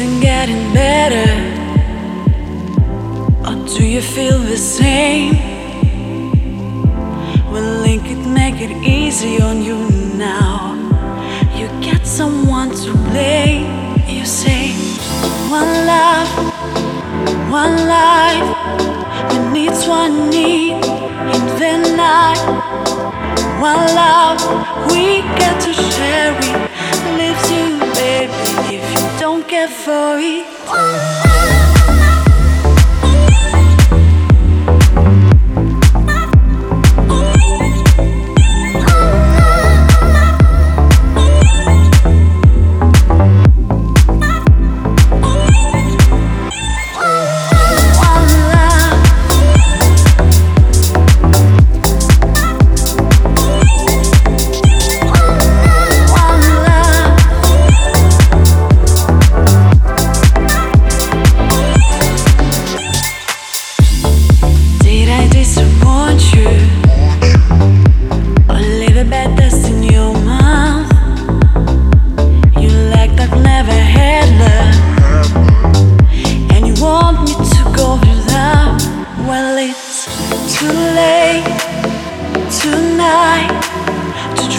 isn't getting better? Or do you feel the same? Will link it make it easy on you now? You get someone to blame. You say, one love, one life. We need one need in the night. One love, we get to share it. Leaves for. One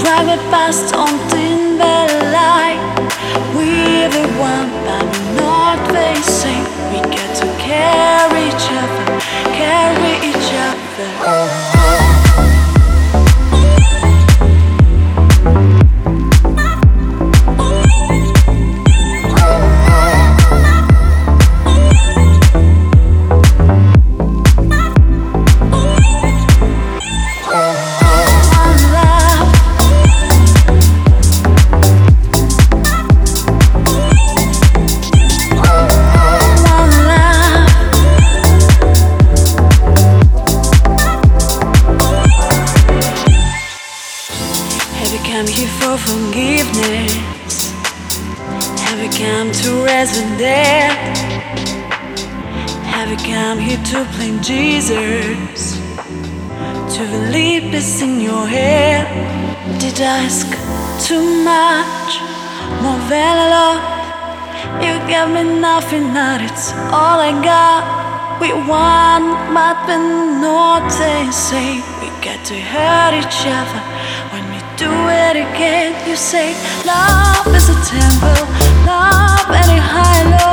drive it past on Timberline. We're the one, You here for forgiveness? Have you come to rest with death? Have you come here to play Jesus? To believe this in your head? Did I ask too much? More than a lot? You gave me nothing, not it's all I got. We want, but not the same. We get to hurt each other when do it again. You say love is a temple, love any high low.